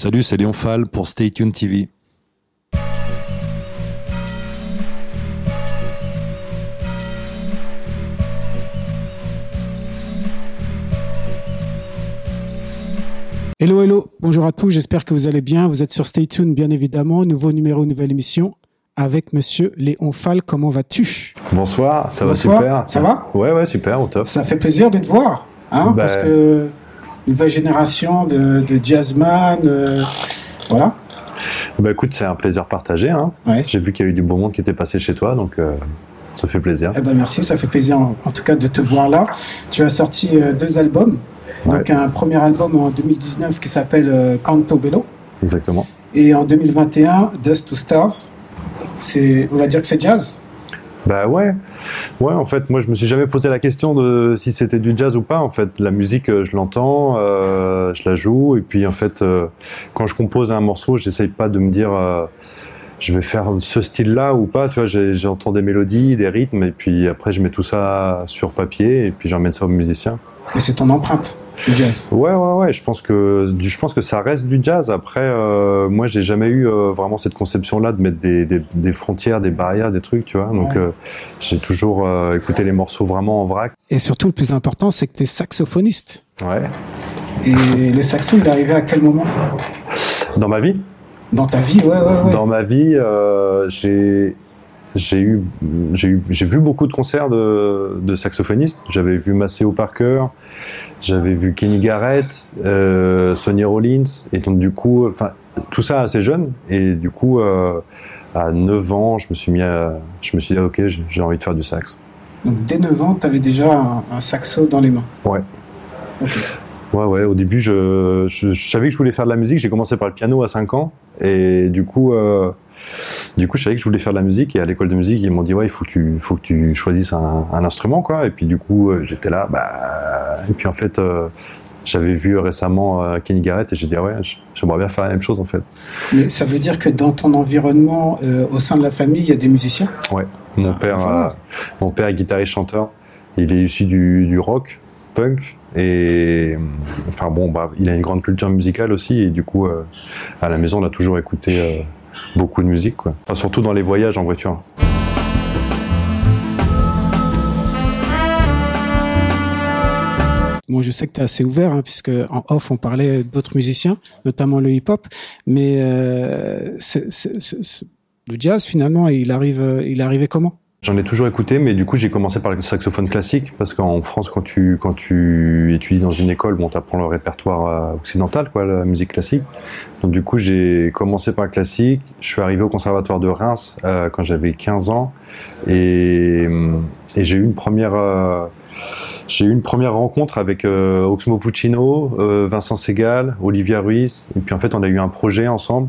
Salut, c'est Léon Fall pour Stay Tuned TV. Hello, hello, bonjour à tous, j'espère que vous allez bien. Vous êtes sur Stay Tuned, bien évidemment. Nouveau numéro, nouvelle émission avec monsieur Léon Fall. Comment vas-tu? Bonsoir, ça Bonsoir, va super. ça va? Ouais, ouais, super, au top. Ça fait plaisir de te voir, hein, Bah, parce que nouvelle génération de, de jazzman, euh, voilà. Bah écoute, c'est un plaisir partagé. Hein. Ouais. J'ai vu qu'il y a eu du beau monde qui était passé chez toi, donc euh, ça fait plaisir. Eh ben merci, ça fait plaisir en, en tout cas de te voir là. Tu as sorti euh, deux albums. Donc un premier album en 2019 qui s'appelle euh, Canto Bello Exactement. et en 2021 Dust to Stars. C'est, on va dire que c'est jazz. Bah ouais, ouais. En fait, moi, je me suis jamais posé la question de si c'était du jazz ou pas. En fait, la musique, euh, je l'entends, euh, je la joue, et puis en fait, euh, quand je compose un morceau, j'essaye pas de me dire. je vais faire ce style-là ou pas, tu vois, j'entends des mélodies, des rythmes, et puis après je mets tout ça sur papier, et puis j'emmène ça aux musiciens. Mais c'est ton empreinte, le jazz. Ouais, ouais, ouais. Je pense que du- je pense que ça reste du jazz. Après, euh, moi, j'ai jamais eu euh, vraiment cette conception-là de mettre des, des, des frontières, des barrières, des trucs, tu vois. Donc, Ouais. euh, j'ai toujours euh, écouté les morceaux vraiment en vrac. Et surtout, le plus important, c'est que tu es saxophoniste. Ouais. Et le saxo, il est arrivé à quel moment? Dans ma vie, Dans ta vie, ouais, ouais, ouais. dans ma vie, j'ai j'ai eu j'ai eu j'ai vu beaucoup de concerts de, de saxophonistes. J'avais vu Maceo Parker, j'avais vu Kenny Garrett, euh, Sonny Rollins, et donc du coup, enfin tout ça assez jeune, et du coup euh, à 9 ans, je me suis mis à, je me suis dit ah, ok j'ai envie de faire du sax. Donc dès 9 ans, tu avais déjà un, un saxo dans les mains. Ouais. Ouais, ouais. Au début, je, je, je savais que je voulais faire de la musique. J'ai commencé par le piano à 5 ans. Et du coup, euh, du coup, je savais que je voulais faire de la musique. Et à l'école de musique, ils m'ont dit, ouais, il faut que tu, faut que tu choisisses un, un instrument, quoi. Et puis, du coup, euh, j'étais là, bah. Et puis, en fait, euh, j'avais vu récemment euh, Kenny Garrett et j'ai dit, ah ouais, j'aimerais bien faire la même chose, en fait. Mais ça veut dire que dans ton environnement, euh, au sein de la famille, il y a des musiciens? Ouais. Mon Ah, père, voilà. mon père est guitariste chanteur. Il est issu du, du rock, punk. Et enfin bon, bah, il a une grande culture musicale aussi. Et du coup, euh, à la maison, on a toujours écouté euh, beaucoup de musique, quoi. Enfin, surtout dans les voyages en voiture. Moi, je sais que tu es assez ouvert, hein, puisque en off, on parlait d'autres musiciens, notamment le hip-hop. Mais euh, le jazz, finalement, il arrive, euh, il arrivé comment? J'en ai toujours écouté, mais du coup, j'ai commencé par le saxophone classique parce qu'en France, quand tu quand tu étudies dans une école, bon, t'apprends le répertoire euh, occidental, quoi, la musique classique. Donc du coup, j'ai commencé par le classique. Je suis arrivé au conservatoire de Reims euh, quand j'avais 15 ans et, hum, et j'ai eu une première euh, j'ai eu une première rencontre avec euh, Oxmo Puccino, euh, Vincent Segal, Olivia Ruiz, et puis en fait, on a eu un projet ensemble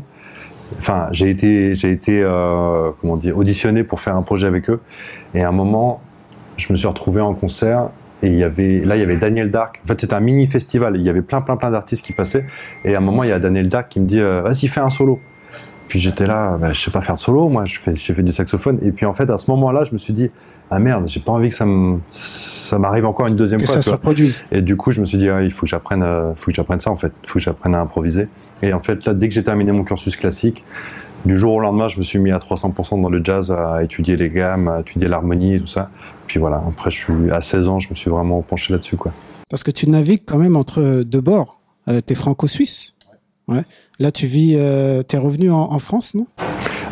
enfin j'ai été j'ai été euh, comment dire auditionné pour faire un projet avec eux. Et à un moment je me suis retrouvé en concert et il y avait là il y avait Daniel Dark. En fait c'était un mini festival il y avait plein plein plein d'artistes qui passaient. Et à un moment il y a Daniel Dark qui me dit euh, vas-y fais un solo puis j'étais là bah, je sais pas faire de solo moi je fais j'ai fait du saxophone et puis en fait à ce moment-là je me suis dit ah merde j'ai pas envie que ça me ça m'arrive encore une deuxième Que fois ça tu se reproduise Et du coup, je me suis dit, ah, il faut que j'apprenne, euh, faut que j'apprenne ça en fait, il faut que j'apprenne à improviser. Et en fait, là, dès que j'ai terminé mon cursus classique, du jour au lendemain, je me suis mis à 300% dans le jazz, à étudier les gammes, à étudier l'harmonie et tout ça. Puis voilà, après, je suis à 16 ans, je me suis vraiment penché là-dessus, quoi. Parce que tu navigues quand même entre deux bords. Euh, tu es franco-suisse. Ouais. Là, tu vis, euh, tu es revenu en, en France, non?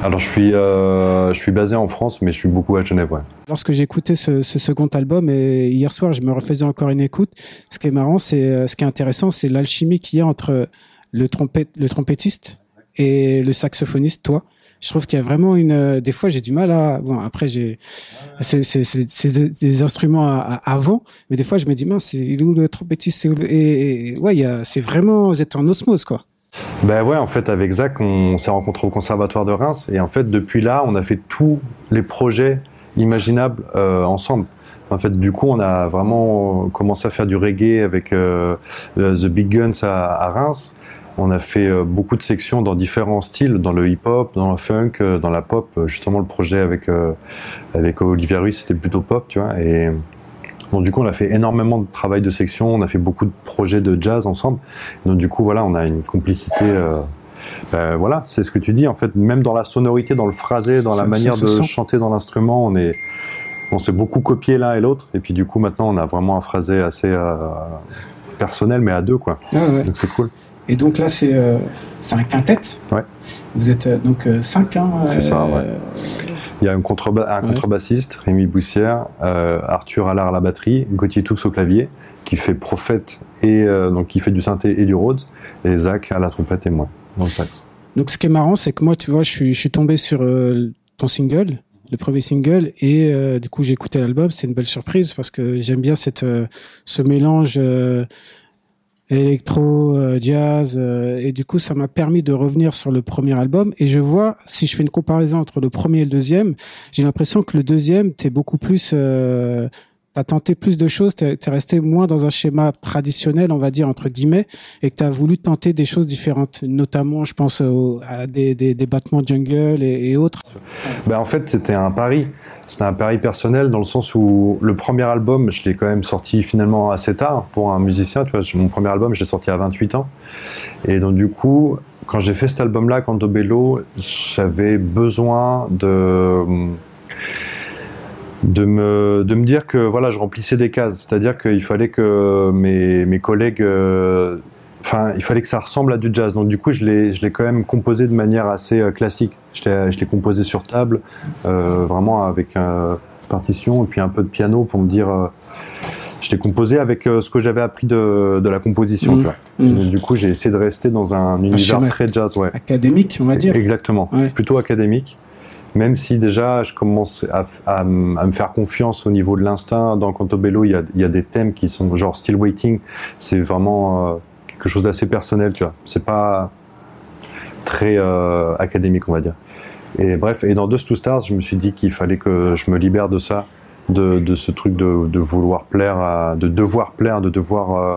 Alors, je suis, euh, je suis basé en France, mais je suis beaucoup à Genève, ouais. Lorsque j'ai écouté ce, ce second album et hier soir, je me refaisais encore une écoute. Ce qui est marrant, c'est euh, ce qui est intéressant, c'est l'alchimie qu'il y a entre le trompette, le trompettiste et le saxophoniste, toi. Je trouve qu'il y a vraiment une. Des fois, j'ai du mal à. Bon, après, j'ai. C'est des, instruments à, à avant, mais des fois, je me dis mince, c'est il est où le trompettiste c'est où le- et, et ouais, il y a. C'est vraiment. Vous êtes en osmose, quoi. Ben ouais, en fait, avec Zach, on s'est rencontrés au Conservatoire de Reims. Et en fait, depuis là, on a fait tous les projets imaginables euh, ensemble. En fait, du coup, on a vraiment commencé à faire du reggae avec euh, The Big Guns à, Reims. On a fait euh, beaucoup de sections dans différents styles, dans le hip-hop, dans le funk, euh, dans la pop. Justement, le projet avec euh, avec Olivier Ruiz, c'était plutôt pop, tu vois. Du coup, on a fait énormément de travail de section, on a fait beaucoup de projets de jazz ensemble. Donc du coup, voilà, on a une complicité. Euh, ben, voilà, c'est ce que tu dis. En fait, même dans la sonorité, dans le phrasé, dans la manière de chanter dans l'instrument, on est, on s'est beaucoup copié l'un et l'autre. Et puis du coup, maintenant, on a vraiment un phrasé assez euh, personnel, mais à deux, quoi. Ah donc c'est cool. Et donc là, c'est euh, un quintet. Ouais. Vous êtes euh, donc euh, cinq, hein C'est ça, ouais. Il y a un, un contrebassiste, Rémi Boussière, Arthur Allard à la batterie, Gauthier Toux au clavier, qui fait Prophète et donc qui fait du synthé et du Rhodes, et Zach à la trompette et moi dans le sax. Donc ce qui est marrant, c'est que moi, tu vois, je suis, je suis tombé sur ton single, le premier single, et du coup j'ai écouté l'album. C'est une belle surprise parce que j'aime bien cette ce mélange électro, euh, jazz, euh, et du coup ça m'a permis de revenir sur le premier album. Et je vois, si je fais une comparaison entre le premier et le deuxième, j'ai l'impression que le deuxième, t'es beaucoup plus, euh, t'as tenté plus de choses, t'es es resté moins dans un schéma traditionnel, on va dire entre guillemets, et que t'as voulu tenter des choses différentes, notamment, je pense à des, des, des battements jungle et, et autres. Ben en fait, c'était un pari. C'était un pari personnel dans le sens où le premier album, je l'ai quand même sorti finalement assez tard pour un musicien. Tu vois, mon premier album, je l'ai sorti à 28 ans. Et donc du coup, quand j'ai fait cet album-là, Canto Bello, j'avais besoin de de me, de me dire que voilà, je remplissais des cases. C'est-à-dire qu'il fallait que mes, mes collègues euh, enfin, il fallait que ça ressemble à du jazz. Donc du coup, je l'ai, je l'ai quand même composé de manière assez euh, classique. Je l'ai, je l'ai composé sur table, euh, vraiment avec une partition et puis un peu de piano pour me dire. Euh, je l'ai composé avec ce que j'avais appris de, de la composition. Mmh. Mmh. Du coup, j'ai essayé de rester dans un univers très jazz, ouais. Académique, on va dire. Exactement, plutôt académique. Même si déjà je commence à, à, à, me faire confiance au niveau de l'instinct. Dans Cantobello, il y a, il y a des thèmes qui sont genre Still Waiting. C'est vraiment quelque chose d'assez personnel, tu vois. C'est pas très euh, académique, on va dire. Et bref, et dans to Stars, je me suis dit qu'il fallait que je me libère de ça, de, ce truc de, vouloir plaire, de devoir plaire, de devoir euh,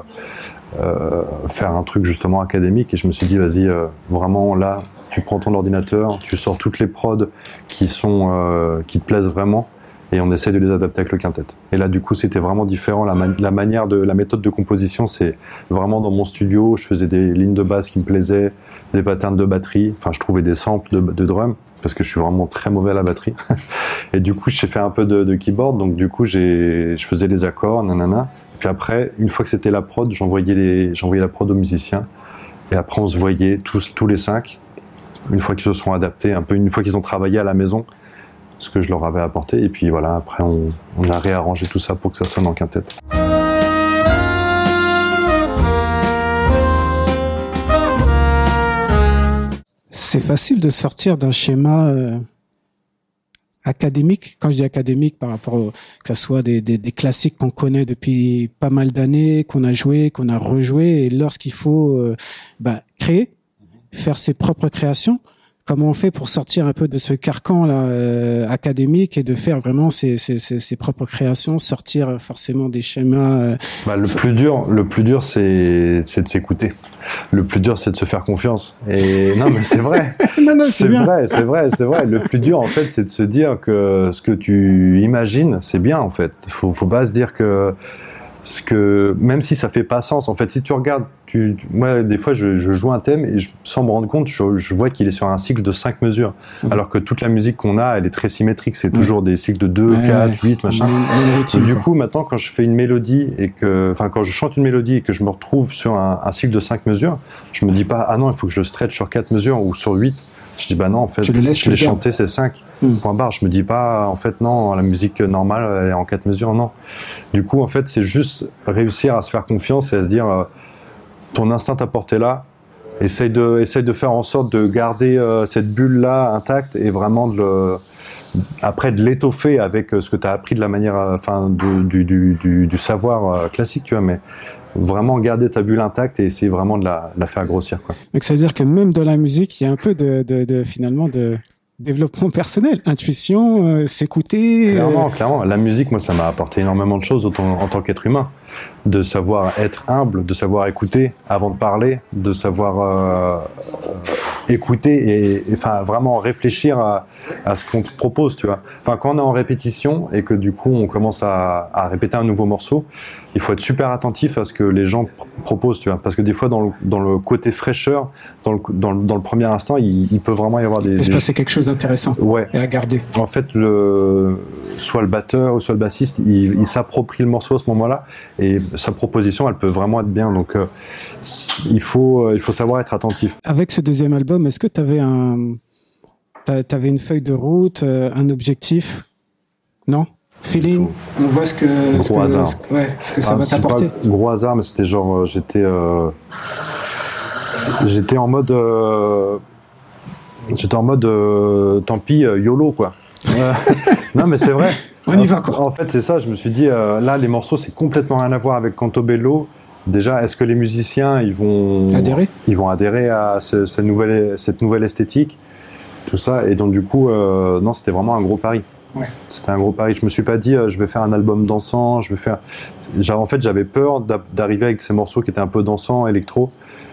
euh, faire un truc justement académique. Et je me suis dit, vas-y, vraiment là, tu prends ton ordinateur, tu sors toutes les prods qui sont qui te plaisent vraiment et on essaie de les adapter avec le quintet. Et là, du coup, c'était vraiment différent. La, manière la méthode de composition, c'est vraiment dans mon studio. Je faisais des lignes de basse qui me plaisaient, des patterns de batterie. Enfin, je trouvais des samples de, de drum parce que je suis vraiment très mauvais à la batterie. et du coup, j'ai fait un peu de, de keyboard. Donc, du coup, j'ai, je faisais les accords, nanana. Et puis après, une fois que c'était la prod, j'envoyais les, j'envoyais la prod aux musiciens. Et après, on se voyait tous, tous les cinq. Une fois qu'ils se sont adaptés, un peu, une fois qu'ils ont travaillé à la maison, ce que je leur avais apporté. Et puis voilà, après, on, a réarrangé tout ça pour que ça sonne en quintette. C'est facile de sortir d'un schéma euh, académique. Quand je dis académique, par rapport au, que ce soit des classiques qu'on connaît depuis pas mal d'années, qu'on a joué, qu'on a rejoué, et lorsqu'il faut euh, bah, créer, faire ses propres créations, comment on fait pour sortir un peu de ce carcan là euh, académique et de faire vraiment ses, ses, ses, propres créations, sortir forcément des schémas. Euh, bah, le plus dur, le plus dur, c'est c'est de s'écouter. Le plus dur, c'est de se faire confiance. Et non, mais c'est vrai. c'est vrai, c'est vrai, c'est vrai. Le plus dur, en fait, c'est de se dire que ce que tu imagines, c'est bien, en fait. Faut, faut pas se dire que ce que même si ça fait pas sens en fait si tu regardes tu, moi des fois je, je, joue un thème et je, sans me rendre compte je, je vois qu'il est sur un cycle de 5 mesures. Alors que toute la musique qu'on a elle est très symétrique. C'est toujours des cycles de 2 4 8 machin. Du coup maintenant quand je fais une mélodie et que enfin quand je chante une mélodie et que je me retrouve sur un, un cycle de 5 mesures je me dis pas ah non il faut que je le stretch sur 4 mesures ou sur 8 je dis bah non en fait je l'ai chanté c'est 5 hmm. point barre je me dis pas en fait non la musique normale elle est en quatre mesures non. Du coup en fait c'est juste réussir à se faire confiance et à se dire euh, ton instinct t'a porté là. Essaye de essaye de faire en sorte de garder euh, cette bulle là intacte et vraiment de le après de l'étoffer avec euh, ce que tu as appris de la manière enfin du, du, du, du, savoir classique tu vois mais vraiment garder ta bulle intacte et essayer vraiment de la, la faire grossir. Quoi. Donc ça veut dire que même dans la musique, il y a un peu de, de, de finalement de développement personnel, intuition, euh, s'écouter. Clairement, clairement. La musique, moi, ça m'a apporté énormément de choses en tant qu'être humain. De savoir être humble, de savoir écouter avant de parler, de savoir euh, écouter et, enfin vraiment réfléchir à, à ce qu'on te propose, tu vois. Enfin, quand on est en répétition et que du coup on commence à, à répéter un nouveau morceau, il faut être super attentif à ce que les gens proposent, tu vois. Parce que des fois, dans le, dans le côté fraîcheur, dans le, dans le, dans le premier instant, il, il, peut vraiment y avoir des. Il peut se passer quelque chose d'intéressant ouais. et à garder. En fait, le, soit le batteur ou soit le bassiste, il, il s'approprie le morceau à ce moment-là et sa proposition, elle peut vraiment être bien. Donc, euh, il, faut, il faut savoir être attentif. Avec ce deuxième album, est-ce que tu avais un. T'avais une feuille de route, euh, un objectif? Non? Feeling, on voit ce que, gros ce que, hasard. ce que- ouais, ce que ça Ah, va c'est t'apporter. gros hasard, mais c'était genre, euh, j'étais, euh, j'étais en mode, euh, j'étais en mode, euh, tant pis, euh, YOLO quoi. Euh, non mais c'est vrai. On y va, quoi. En fait c'est ça, je me suis dit, euh, là les morceaux c'est complètement rien à voir avec Cantobello. Déjà, est-ce que les musiciens ils vont Adhérer ils vont adhérer à ce, ce nouvelle, cette nouvelle esthétique, tout ça, et donc du coup, euh, non, c'était vraiment un gros pari. Ouais. C'était un gros pari. Je me suis pas dit, euh, je vais faire un album dansant, je vais faire. En fait, j'avais peur d'a- d'arriver avec ces morceaux qui étaient un peu dansants, électro.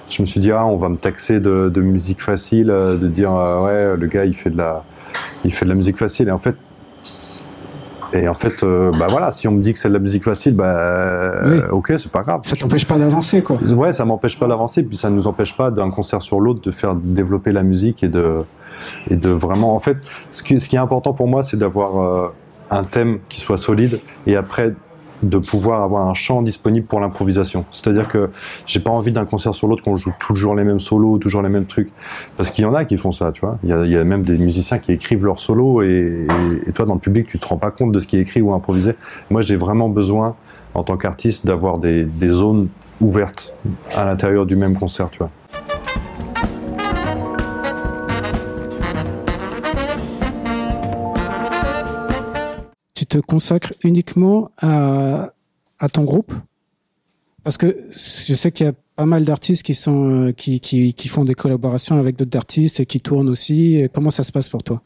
Je me suis dit, ah, on va me taxer de, de musique facile, euh, de dire, euh, ouais, le gars, il fait de la, il fait de la musique facile. Et en fait, et en fait, euh, bah voilà, si on me dit que c'est de la musique facile, bah, euh, ok, c'est pas grave. Ça t'empêche pas d'avancer, quoi. Ouais, ça m'empêche pas d'avancer, puis ça ne nous empêche pas d'un concert sur l'autre de faire développer la musique et de et de vraiment. En fait, ce qui, ce qui est important pour moi, c'est d'avoir euh, un thème qui soit solide et après de pouvoir avoir un champ disponible pour l'improvisation. C'est-à-dire que j'ai pas envie d'un concert sur l'autre qu'on joue toujours les mêmes solos, toujours les mêmes trucs, parce qu'il y en a qui font ça, tu vois. Il y a, même des musiciens qui écrivent leurs solos et, et, et toi dans le public tu te rends pas compte de ce qui est écrit ou improvisé. Moi j'ai vraiment besoin en tant qu'artiste d'avoir des, des zones ouvertes à l'intérieur du même concert, tu vois. Te consacres uniquement à, ton groupe? Parce que je sais qu'il y a pas mal d'artistes qui sont euh, qui, qui, qui font des collaborations avec d'autres artistes et qui tournent aussi. Comment ça se passe pour toi?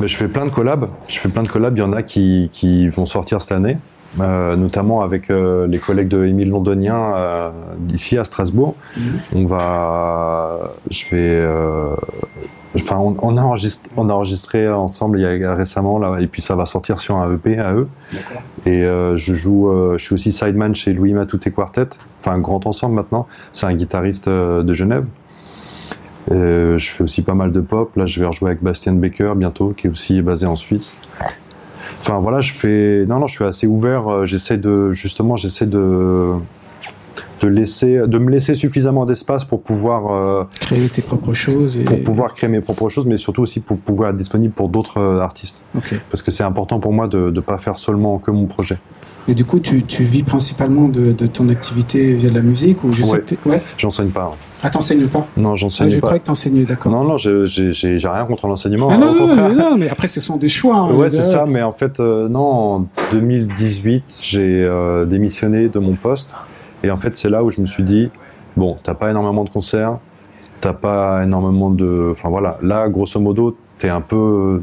Mais je fais plein de collabs. Je fais plein de collabs. Il y en a qui, qui vont sortir cette année, euh, notamment avec euh, les collègues de Émile Londonien euh, d'ici à Strasbourg. On va, je vais, euh, enfin, on, on a enregistré, on a enregistré ensemble il y a récemment là, et puis ça va sortir sur un EP à eux. Et je joue, je suis aussi sideman chez Louis Matouté Quartet, enfin un grand ensemble maintenant. C'est un guitariste de Genève. Je fais aussi pas mal de pop. Là, je vais rejouer avec Bastien Baker bientôt, qui est aussi basé en Suisse. Enfin voilà, je fais. Non, non, je suis assez ouvert. Euh, J'essaie de justement, j'essaie de de laisser, de me laisser suffisamment d'espace pour pouvoir euh, Créer tes propres choses et... pour pouvoir créer mes propres choses, mais surtout aussi pour pouvoir être disponible pour d'autres euh, artistes. Parce que c'est important pour moi de ne pas faire seulement que mon projet. Et du coup, tu, tu vis principalement de, de ton activité via de la musique ou je sais Ouais. ouais. J'enseigne pas. Ah, t'enseignes pas? Non, Ah, j'enseigne je pas. croyais que t'enseignais, d'accord. Non, non, je- j'ai rien contre l'enseignement. Ah hein, non, non, mais non, mais après, ce sont des choix. hein, Ouais, je c'est ça, mais en fait, euh, non, en 2018, j'ai euh, démissionné de mon poste. Et en fait, c'est là où je me suis dit, bon, t'as pas énormément de concerts, t'as pas énormément de... Enfin voilà, là, grosso modo, t'es un peu...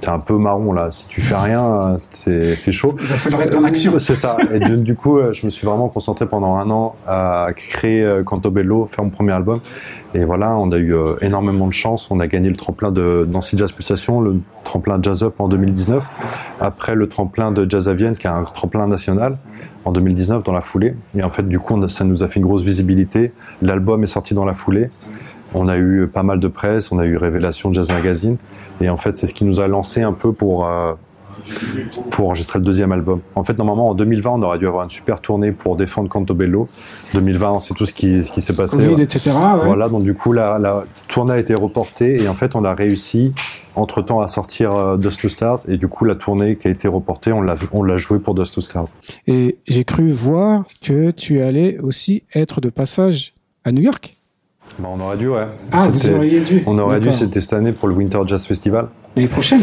T'es un peu marron là, si tu fais rien, c'est chaud. Il va falloir être en action. C'est ça. Et du, coup, euh, je me suis vraiment concentré pendant un an à créer euh, Cantobello, faire mon premier album. Et voilà, on a eu euh, énormément de chance. On a gagné le tremplin de Nancy Jazz Pulsation, le tremplin Jazz Up en 2019. Après, le tremplin de Jazz à Vienne, qui est un tremplin national, en 2019, dans la foulée. Et en fait, du coup, ça nous a fait une grosse visibilité. L'album est sorti dans la foulée. On a eu pas mal de presse, on a eu Révélation Jazz Magazine. Et en fait, c'est ce qui nous a lancé un peu pour, euh, pour enregistrer le deuxième album. En fait, normalement, en 2020, on aurait dû avoir une super tournée pour défendre Cantobello. 2020, on sait tout ce qui, ce qui s'est passé. Covid, etc. ouais. Voilà, donc du coup, la, la tournée a été reportée et en fait, on a réussi entre-temps à sortir euh, Dust to Stars et du coup, la tournée qui a été reportée, on l'a on l'a jouée pour Dust to Stars. Et j'ai cru voir que tu allais aussi être de passage à New York. Bah, on aurait dû, ouais. Ah, vous auriez dû. On aurait dû, c'était cette année pour le Winter Jazz Festival. L'année prochaine.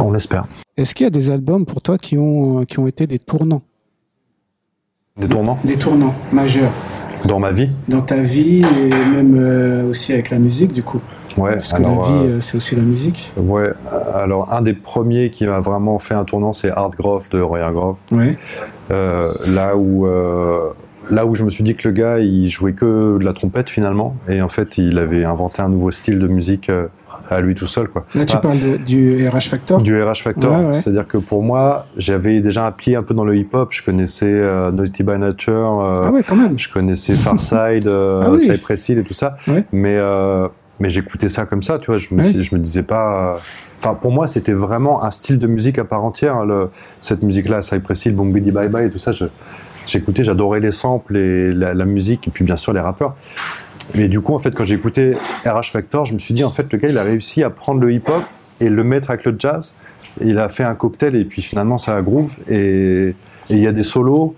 On l'espère. Est-ce qu'il y a des albums pour toi qui ont, euh, qui ont été des tournants? Des tournants? Des tournants majeurs dans ma vie? dans ta vie et même euh, aussi avec la musique, du coup. Ouais, Parce que alors, la vie, euh, c'est aussi la musique. ouais, alors un des premiers qui m'a vraiment fait un tournant, c'est Art Grove de Roy Grove. Ouais. Euh, là où, là où je me suis dit que le gars, il jouait que de la trompette finalement, et en fait, il avait inventé un nouveau style de musique euh, à lui tout seul, quoi. Là, tu Ah, parles de- du RH Factor? du RH Factor, Ouais, ouais. c'est-à-dire que pour moi, j'avais déjà pied un peu dans le hip-hop. Je connaissais euh, Naughty by Nature, euh, Ah ouais, quand même. je connaissais Farside, euh, Ah oui. Cypress Hill et tout ça, Ouais. mais euh, mais j'écoutais ça comme ça, tu vois. Je me je me disais pas. Enfin, pour moi, c'était vraiment un style de musique à part entière. hein, le- cette musique-là, Cypress Hill, Boom Bidi Bye Bye et tout ça, je- j'écoutais, j'adorais les samples et la, musique et puis bien sûr les rappeurs. Mais du coup, en fait, quand j'ai écouté RH Factor, je me suis dit, en fait, le gars, il a réussi à prendre le hip-hop et le mettre avec le jazz. Il a fait un cocktail et puis finalement, ça a groove. Et il y a des solos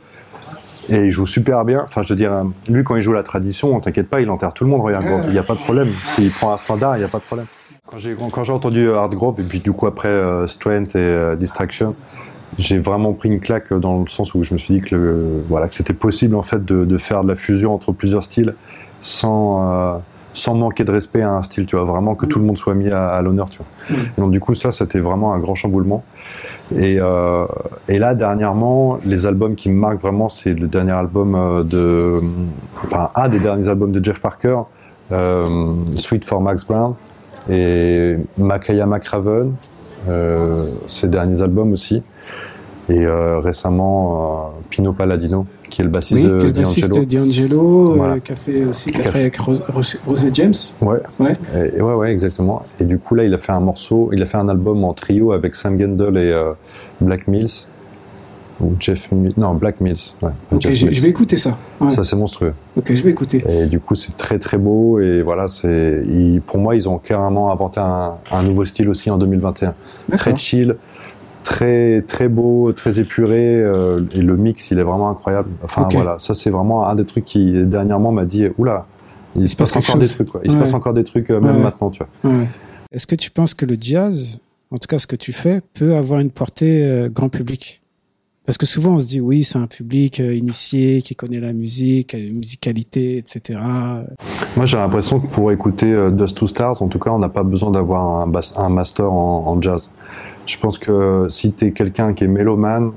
et il joue super bien. Enfin, je veux dire, lui, quand il joue la tradition, t'inquiète pas, il enterre tout le monde, Grove. Il n'y a pas de problème. S'il prend un standard, il n'y a pas de problème. Quand j'ai entendu Hard Grove et puis du coup après euh, Strength et euh, Distraction, j'ai vraiment pris une claque dans le sens où je me suis dit que, voilà, que c'était possible en fait de, faire de la fusion entre plusieurs styles sans, euh, sans manquer de respect à un style, tu vois, vraiment que tout le monde soit mis à, l'honneur, tu vois. Donc du coup ça, c'était vraiment un grand chamboulement. Et, euh, et là dernièrement, les albums qui me marquent vraiment, c'est le dernier album euh, de, enfin un des derniers albums de Jeff Parker, Sweet for Max Brown et Makaya McRaven, euh, ses derniers albums aussi. Et euh, récemment, euh, Pino Palladino, qui est le bassiste Oui, de bassiste D'Angelo. D'Angelo, euh, Voilà. qui a fait aussi, qui a avec Rose- Rose- Rosé James. Ouais, Ouais. et, ouais, ouais, exactement. Et du coup, là, il a fait un morceau, il a fait un album en trio avec Sam Gendel et euh, Black Mills. Ou Jeff. Non, Black Mills. Ouais, Ok, je, Mills. je vais écouter ça. Ouais. Ça, c'est monstrueux. Ok, je vais écouter. Et du coup, c'est très très beau. Et voilà, c'est, pour moi, ils ont carrément inventé un, un nouveau style aussi en 2021. Très chill, très très beau, très épuré. euh, et le mix, il est vraiment incroyable. Enfin voilà, ça c'est vraiment un des trucs qui dernièrement m'a dit, oula, il, se passe, encore des trucs. Quoi. Il se passe encore des trucs euh, même Ouais. maintenant, tu vois. Ouais. Est-ce que tu penses que le jazz, en tout cas ce que tu fais, peut avoir une portée euh, grand public? Parce que souvent on se dit oui, c'est un public initié qui connaît la musique, la musicalité, etc. Moi, j'ai l'impression que pour écouter Dust to Stars, en tout cas, on n'a pas besoin d'avoir un, master en, en jazz. Je pense que si tu es quelqu'un qui est mélomane,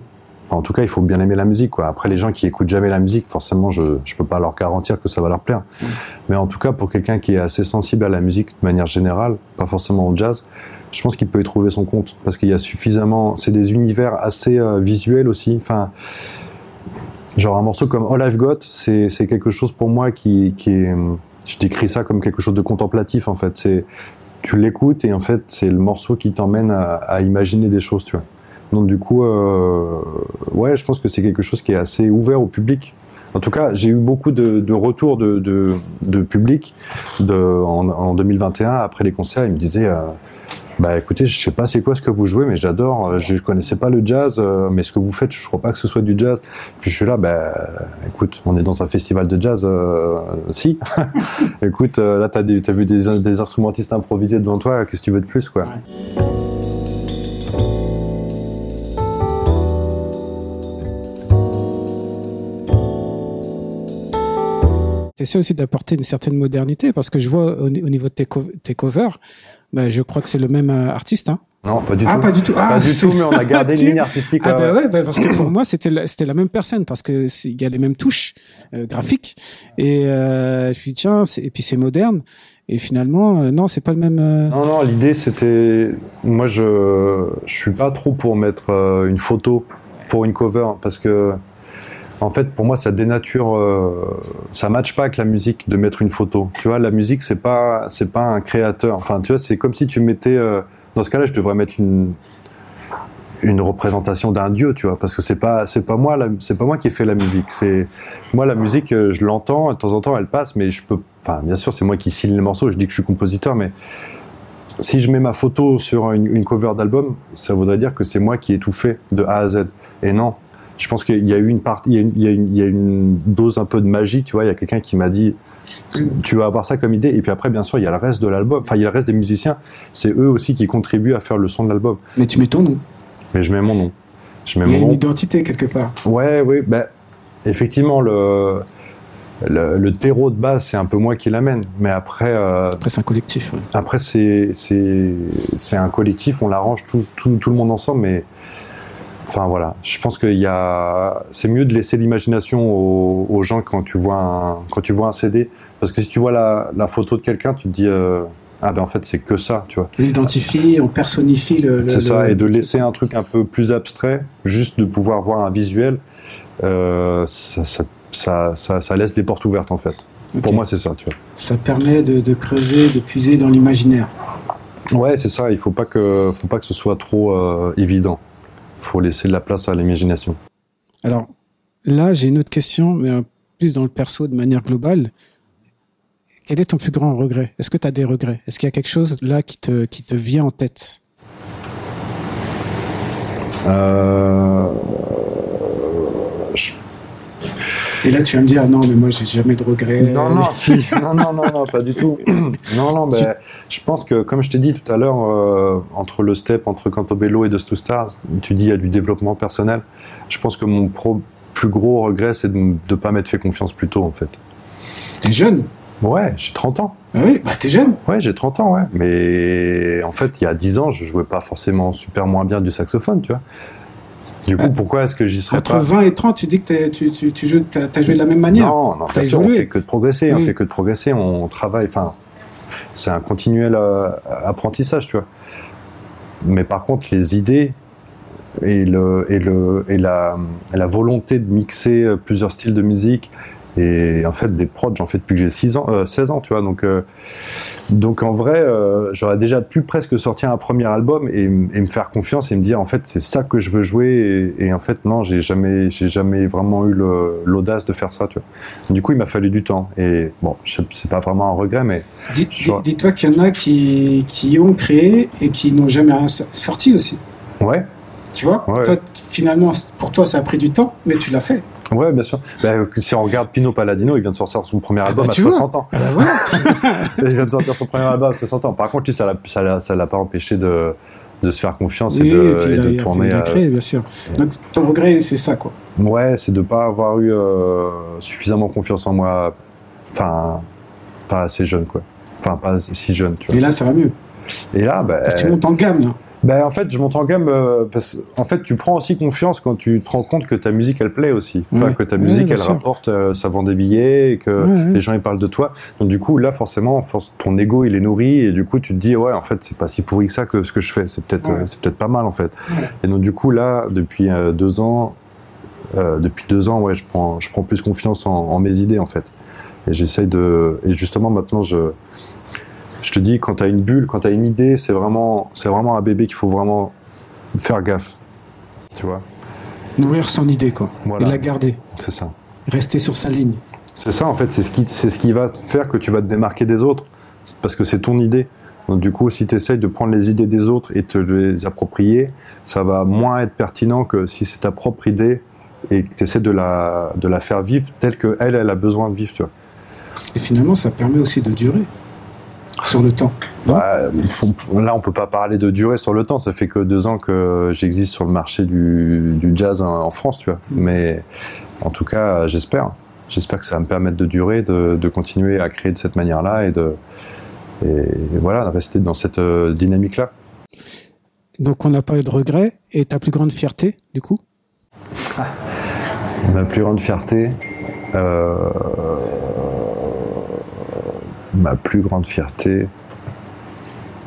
en tout cas, il faut bien aimer la musique. Quoi. Après, les gens qui écoutent jamais la musique, forcément, je je peux pas leur garantir que ça va leur plaire. Mais en tout cas, pour quelqu'un qui est assez sensible à la musique de manière générale, pas forcément au jazz, je pense qu'il peut y trouver son compte parce qu'il y a suffisamment. C'est des univers assez euh, visuels aussi. Enfin, genre un morceau comme All I've Got, c'est c'est quelque chose pour moi qui qui est. Je décris ça comme quelque chose de contemplatif en fait. C'est tu l'écoutes et en fait c'est le morceau qui t'emmène à, imaginer des choses, tu vois. Donc du coup, euh, ouais, je pense que c'est quelque chose qui est assez ouvert au public. En tout cas, j'ai eu beaucoup de, retours de, de, de public de, en, en 2021 après les concerts. Ils me disaient, euh, bah écoutez, je sais pas c'est quoi ce que vous jouez, mais j'adore. Euh, Je, connaissais pas le jazz, euh, mais ce que vous faites, je crois pas que ce soit du jazz. Puis je suis là, bah écoute, on est dans un festival de jazz, euh, si. écoute, euh, là t'as vu des, des instrumentistes improvisés devant toi, qu'est-ce que tu veux de plus, quoi? Tu aussi d'apporter une certaine modernité parce que je vois au, ni- au niveau de tes, co- tes covers, bah, je crois que c'est le même euh, artiste. Hein Non, pas du ah, tout. pas du tout. Ah, Pas du tout, mais on a gardé une ligne artistique. Ah ouais, bah ouais. bah parce que pour moi c'était la, c'était la même personne parce que il y a les mêmes touches euh, graphiques et euh, je me suis dit, tiens et puis c'est moderne et finalement euh, non c'est pas le même. euh, Non, non, l'idée c'était. Moi, je, je suis pas trop pour mettre une photo pour une cover parce que, en fait, pour moi, ça dénature. euh, ça matche pas avec la musique de mettre une photo. Tu vois, la musique, c'est pas, c'est pas un créateur. Enfin, tu vois, c'est comme si tu mettais. euh, dans ce cas-là, je devrais mettre une une représentation d'un dieu, tu vois, parce que c'est pas c'est pas moi c'est pas moi qui ai fait la musique, c'est moi la musique euh, je l'entends de temps en temps elle passe, mais je peux enfin bien sûr c'est moi qui signe les morceaux, je dis que je suis compositeur, mais si je mets ma photo sur une, une cover d'album, ça voudrait dire que c'est moi qui ai tout fait de A à Z. Et non, je pense qu'il y a eu une partie, il y a une, il y a une, il y a une dose un peu de magie, tu vois. Il y a quelqu'un qui m'a dit, tu vas avoir ça comme idée. Et puis après, bien sûr, il y a le reste de l'album. Enfin, il y a le reste des musiciens. C'est eux aussi qui contribuent à faire le son de l'album. Mais tu mets ton nom. Mais je mets mon nom. Je mets Il y a mon une nom. identité quelque part. Ouais, oui, bah, effectivement, le, le, le terreau de base, c'est un peu moi qui l'amène. Mais après, euh, Après c'est un collectif. ouais. après, c'est, c'est, c'est un collectif, on l'arrange tout, tout, tout le monde ensemble, mais Enfin voilà, je pense qu'il y a, c'est mieux de laisser l'imagination aux, aux gens quand tu vois un, quand tu vois un CD, parce que si tu vois la, la photo de quelqu'un, tu te dis euh, ah ben en fait c'est que ça, tu vois. On l'identifie, on personnifie le. C'est ça, le- et de laisser un truc un peu plus abstrait, juste de pouvoir voir un visuel, euh, ça, ça, ça, ça- ça laisse des portes ouvertes en fait. Pour moi c'est ça, tu vois. Ça permet de, de creuser, de puiser dans l'imaginaire. Ouais, c'est ça. Il faut pas que, faut pas que ce soit trop euh, évident. Faut laisser de la place à l'imagination. Alors là, j'ai une autre question, mais plus dans le perso de manière globale. Quel est ton plus grand regret? Est-ce que tu as des regrets? Est-ce qu'il y a quelque chose là qui te, qui te vient en tête? Euh, Et là, tu vas me dire, ah non, mais moi, j'ai jamais de regrets. Non, non, si. non, non, non, non, pas du tout. non, non, mais je pense que, comme je t'ai dit tout à l'heure, euh, entre le step, entre Cantobello et Dust to Stars, tu dis il y a du développement personnel. Je pense que mon pro- plus gros regret, c'est de ne pas m'être fait confiance plus tôt, en fait. T'es jeune? Ouais, j'ai 30 ans. Ah oui, bah t'es jeune. Ouais, j'ai 30 ans, ouais. Mais en fait, il y a 10 ans, je jouais pas forcément super moins bien du saxophone, tu vois. Du coup, Ah. pourquoi est-ce que j'y serais Entre pas 20 et 30, tu dis que t'es- tu, tu, tu joues, t'as joué de la même manière. Non, non, T'as bien sûr, on fait que de progresser, on fait que de progresser, on travaille, enfin, c'est un continuel euh, apprentissage, tu vois. Mais par contre, les idées et, le, et, le, et la, la volonté de mixer euh, plusieurs styles de musique, et en fait, des prods, j'en fais depuis que j'ai 6 ans, euh, 16 ans, tu vois. Donc, euh, donc en vrai, euh, j'aurais déjà pu presque sortir un premier album et, me faire confiance et me dire, en fait, c'est ça que je veux jouer. Et, et en fait, non, j'ai jamais, j'ai jamais vraiment eu l'audace de faire ça, tu vois. Du coup, il m'a fallu du temps. Et bon, c'est pas vraiment un regret, mais Dis- dis-. Dis-toi qu'il y en a qui, qui ont créé et qui n'ont jamais rien so- sorti aussi. ouais, Tu vois? Ouais. Toi, finalement, pour toi, ça a pris du temps, mais tu l'as fait. Ouais, bien sûr. Bah, si on regarde Pino Palladino, il vient de sortir son premier album bah, à tu vois. 60 ans. Ah bah voilà. il vient de sortir son premier album à 60 ans. Par contre, lui, ça l'a, ça l'a, ça l'a pas empêché de, de se faire confiance et de, et et de il tourner. euh, créé, bien sûr. Donc ton regret, c'est ça, quoi. Ouais, c'est de pas avoir eu euh, suffisamment confiance en moi. Enfin, pas assez jeune, quoi. Enfin, pas si jeune, tu Et vois. là, ça va mieux. Et là, bah, Tu montes en gamme, là. Bah, en fait, je monte en gamme euh, parce en fait, tu prends aussi confiance quand tu te rends compte que ta musique, elle plaît aussi. Enfin, que ta musique, elle sûr. rapporte, euh, ça vend des billets, et que les gens, ils parlent de toi. Donc, du coup, là, forcément, ton ego, il est nourri, et du coup, tu te dis, ouais, en fait, c'est pas si pourri que ça que ce que je fais. C'est peut-être, Ouais. euh, c'est peut-être pas mal, en fait. Ouais. Et donc, du coup, là, depuis euh, deux ans, euh, depuis deux ans, ouais, je prends, je prends plus confiance en, en mes idées, en fait. Et j'essaye de, et justement, maintenant, je, je te dis, quand t'as une bulle, quand t'as une idée, c'est vraiment, c'est vraiment un bébé qu'il faut vraiment faire gaffe. Tu vois, Nourrir son idée, quoi. Voilà. Et la garder. c'est ça. Rester sur sa ligne. C'est ça, en fait, c'est ce qui, c'est ce qui va faire que tu vas te démarquer des autres, parce que c'est ton idée. Donc, du coup, si tu essayes de prendre les idées des autres et te les approprier, ça va moins être pertinent que si c'est ta propre idée et que tu essaies de la, de la faire vivre telle qu'elle, elle, elle a besoin de vivre, tu vois. Et finalement, ça permet aussi de durer sur le temps. Bah, là, on peut pas parler de durée sur le temps. Ça fait que deux ans que j'existe sur le marché du, du jazz en, France, tu vois. Mm. Mais en tout cas, j'espère. J'espère que ça va me permettre de durer, de, de continuer à créer de cette manière-là et de et voilà, de rester dans cette euh, dynamique-là. Donc, on n'a pas eu de regrets. Et ta plus grande fierté, du coup? Ma plus grande fierté, euh, ma plus grande fierté,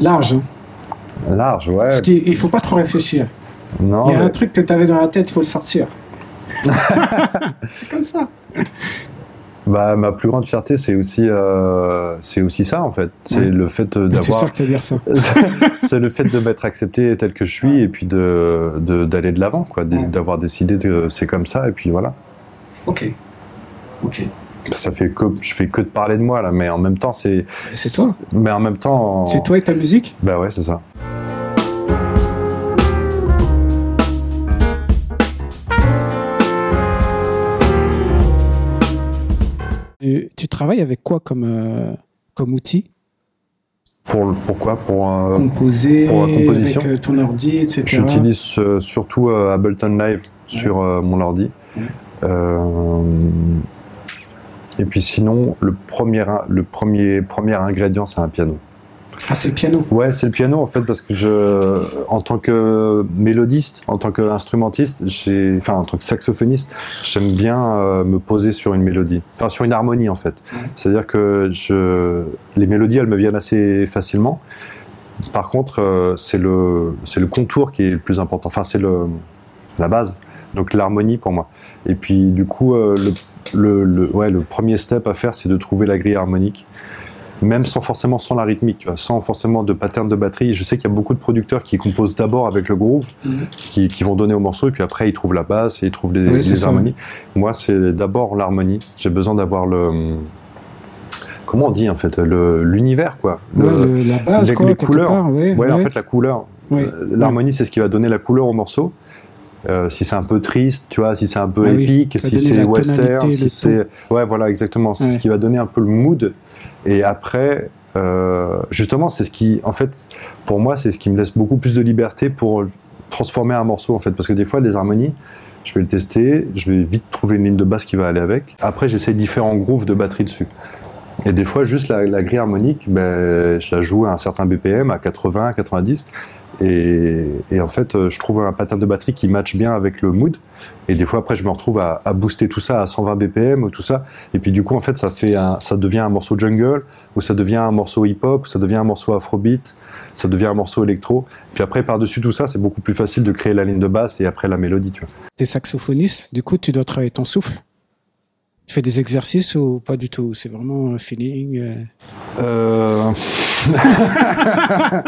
Large. Hein large, ouais. Parce qu'il il faut pas trop réfléchir. Non, Il y a mais- un truc que tu avais dans la tête, il faut le sortir. c'est comme ça. Bah, ma plus grande fierté, c'est aussi, euh, c'est aussi ça en fait. C'est Ouais. le fait euh, d'avoir, sûr que tu dire ça. c'est le fait de m'être accepté tel que je suis et puis de de- d'aller de l'avant, quoi, Ouais. d'avoir décidé que c'est comme ça et puis voilà. Ok. Ok. Ça fait que je fais que de parler de moi là, mais en même temps c'est. C'est toi. Mais en même temps. C'est toi et ta musique? Bah ouais, c'est ça. Et tu travailles avec quoi comme, euh, comme outil? Pour pourquoi Pour euh, Composer pour la composition avec euh, ton ordi, etc. J'utilise euh, surtout Ableton Live sur mon ordi. Ouais. Et puis sinon, le premier, le premier, premier ingrédient, c'est un piano. Ah, c'est le piano. Ouais, c'est le piano en fait parce que je, en tant que mélodiste, en tant qu'instrumentiste, enfin en tant que saxophoniste, j'aime bien euh, me poser sur une mélodie, enfin sur une harmonie en fait. C'est-à-dire que je, les mélodies, elles me viennent assez facilement. Par contre, euh, c'est le, le contour qui est le plus important. Enfin, c'est la base. Donc l'harmonie pour moi. Et puis du coup, euh, le, le, le, ouais, le premier step à faire, c'est de trouver la grille harmonique même sans forcément sans la rythmique, tu vois, sans forcément de pattern de batterie. Je sais qu'il y a beaucoup de producteurs qui composent d'abord avec le groove, Mhm. qui, qui vont donner au morceau, et puis après ils trouvent la basse et ils trouvent les, Oui, ça. harmonies. Moi, c'est d'abord l'harmonie. J'ai besoin d'avoir le comment on dit en fait l'univers quoi. Ouais, Le- le- la base, avec quoi, les couleurs. part. Ouais, ouais, en fait la couleur. Euh, L'harmonie, c'est ce qui va donner la couleur au morceau. Euh, si c'est un peu triste, tu vois, si c'est un peu Ah épique, si c'est western, si c'est ouais, voilà, exactement, c'est Ouais. ce qui va donner un peu le mood. Et après, euh, justement, c'est ce qui, en fait, pour moi, c'est ce qui me laisse beaucoup plus de liberté pour transformer un morceau, en fait, parce que des fois, les harmonies, je vais le tester, je vais vite trouver une ligne de basse qui va aller avec. Après, j'essaie différents grooves de batterie dessus. Et des fois, juste la, la grille harmonique, ben, je la joue à un certain BPM, à 80, 90. Et, en fait, euh, je trouve un pattern de batterie qui match bien avec le mood. Et des fois, après, je me retrouve à, booster tout ça à 120 BPM ou tout ça. Et puis, du coup, en fait, ça, fait ça devient un morceau jungle, ou ça devient un morceau hip-hop, ou ça devient un morceau afrobeat, ça devient un morceau électro. Puis après, par-dessus tout ça, c'est beaucoup plus facile de créer la ligne de basse et après la mélodie, tu vois. T'es saxophoniste, du coup, tu dois travailler ton souffle. Tu fais des exercices ou pas du tout? C'est vraiment un feeling. euh? Euh...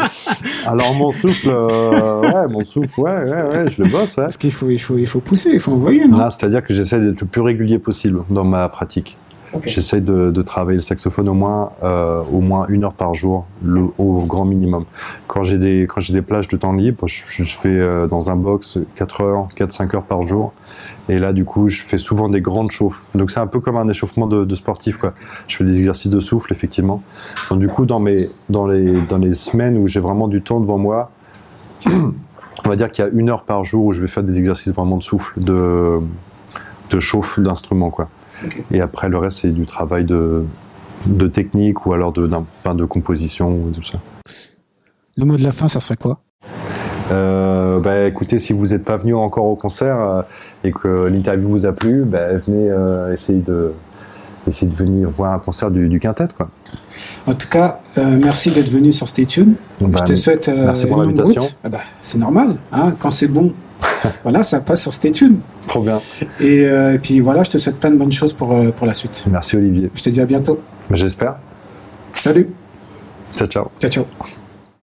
Alors mon souffle, euh, ouais, mon souffle, ouais, ouais, ouais, je le bosse, ouais. Parce qu'il faut, il faut, il faut pousser, il faut envoyer, non? C'est-à-dire que j'essaie d'être le plus régulier possible dans ma pratique. Ok. J'essaie de, travailler le saxophone au moins, euh, au moins une heure par jour, au grand minimum. Quand j'ai des, quand j'ai des plages de temps libre, je, fais euh, dans un box 4 heures, 4-5 heures par jour. Et là, du coup, je fais souvent des grandes chauffes. Donc, c'est un peu comme un échauffement de, sportif, quoi. Je fais des exercices de souffle, effectivement. Donc, du coup, dans mes, dans les, dans les semaines où j'ai vraiment du temps devant moi, on va dire qu'il y a une heure par jour où je vais faire des exercices vraiment de souffle, de, de chauffe d'instrument, quoi. Et après, le reste, c'est du travail de, de technique ou alors de, de composition ou tout ça. Le mot de la fin, ça serait quoi? Euh, bah, écoutez, si vous n'êtes pas venu encore au concert euh, et que l'interview vous a plu, bah, venez euh, essayer de essayer de venir voir un concert du, du quintet, quoi. En tout cas, euh, merci d'être venu sur Stay Tuned. Bah, Je te souhaite euh, merci pour une longue l'invitation. route. Ah bah, c'est normal, hein, quand c'est bon. voilà, ça passe sur Stay Tuned. Trop bien. Et, euh, et puis voilà, je te souhaite plein de bonnes choses pour, euh, pour la suite. Merci Olivier. Je te dis à bientôt. J'espère. Salut. Ciao, ciao. Ciao, ciao.